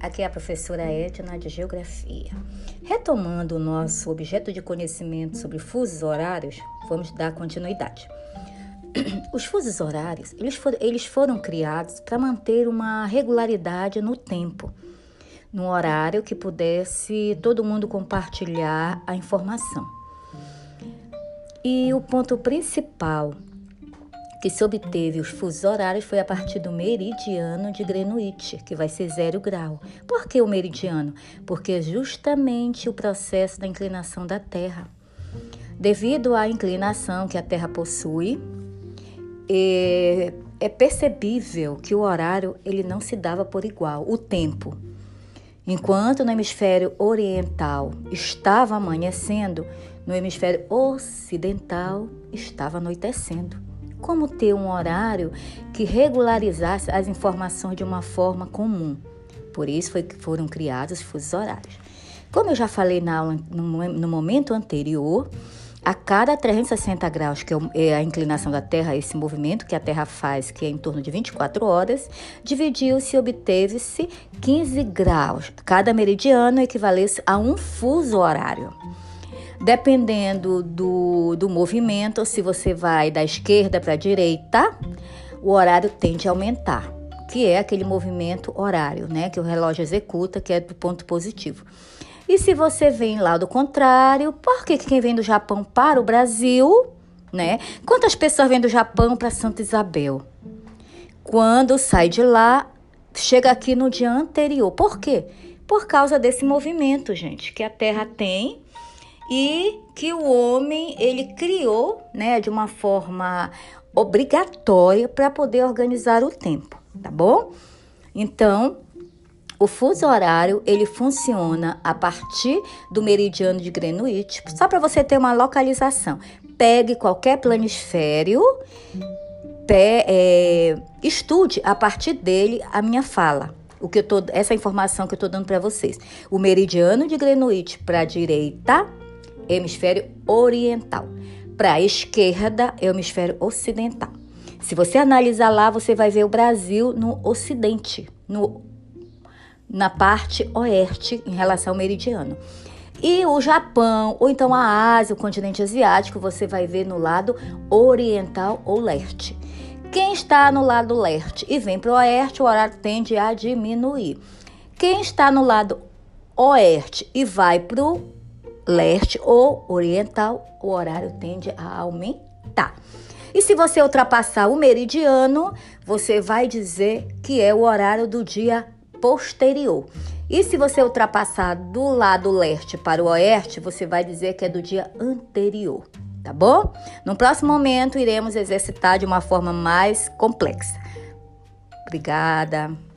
Aqui é a professora Edna de Geografia. Retomando o nosso objeto de conhecimento sobre fusos horários, vamos dar continuidade. Os fusos horários, eles foram, eles foram criados para manter uma regularidade no tempo, num horário que pudesse todo mundo compartilhar a informação. E o ponto principal que se obteve os fusos horários foi a partir do meridiano de Greenwich, que vai ser zero grau. Por que o meridiano? Porque é justamente o processo da inclinação da Terra. Devido à inclinação que a Terra possui, é, é percebível que o horário ele não se dava por igual, o tempo. Enquanto no hemisfério oriental estava amanhecendo, no hemisfério ocidental estava anoitecendo como ter um horário que regularizasse as informações de uma forma comum. Por isso foi que foram criados os fusos horários. Como eu já falei na no, no momento anterior, a cada 360 graus, que é, é a inclinação da Terra, esse movimento que a Terra faz, que é em torno de 24 horas, dividiu-se e obteve-se 15 graus. Cada meridiano equivalesse a um fuso horário. Dependendo do, do movimento, se você vai da esquerda para a direita, o horário tende a aumentar, que é aquele movimento horário, né? Que o relógio executa, que é do ponto positivo. E se você vem lá do contrário, por que quem vem do Japão para o Brasil, né? Quantas pessoas vêm do Japão para Santa Isabel? Quando sai de lá, chega aqui no dia anterior. Por quê? Por causa desse movimento, gente, que a Terra tem e que o homem ele criou, né, de uma forma obrigatória para poder organizar o tempo, tá bom? Então, o fuso horário ele funciona a partir do meridiano de Greenwich, só para você ter uma localização. Pegue qualquer planisfério, pé, é, estude a partir dele a minha fala. O que eu tô, essa informação que eu estou dando para vocês. O meridiano de Greenwich para a direita hemisfério oriental. Para a esquerda é o hemisfério ocidental. Se você analisar lá, você vai ver o Brasil no ocidente, no, na parte oeste em relação ao meridiano. E o Japão, ou então a Ásia, o continente asiático, você vai ver no lado oriental ou leste. Quem está no lado leste e vem para o oeste, o horário tende a diminuir. Quem está no lado oeste e vai para o leste ou oriental, o horário tende a aumentar. E se você ultrapassar o meridiano, você vai dizer que é o horário do dia posterior. E se você ultrapassar do lado leste para o oeste, você vai dizer que é do dia anterior, tá bom? No próximo momento, iremos exercitar de uma forma mais complexa. Obrigada.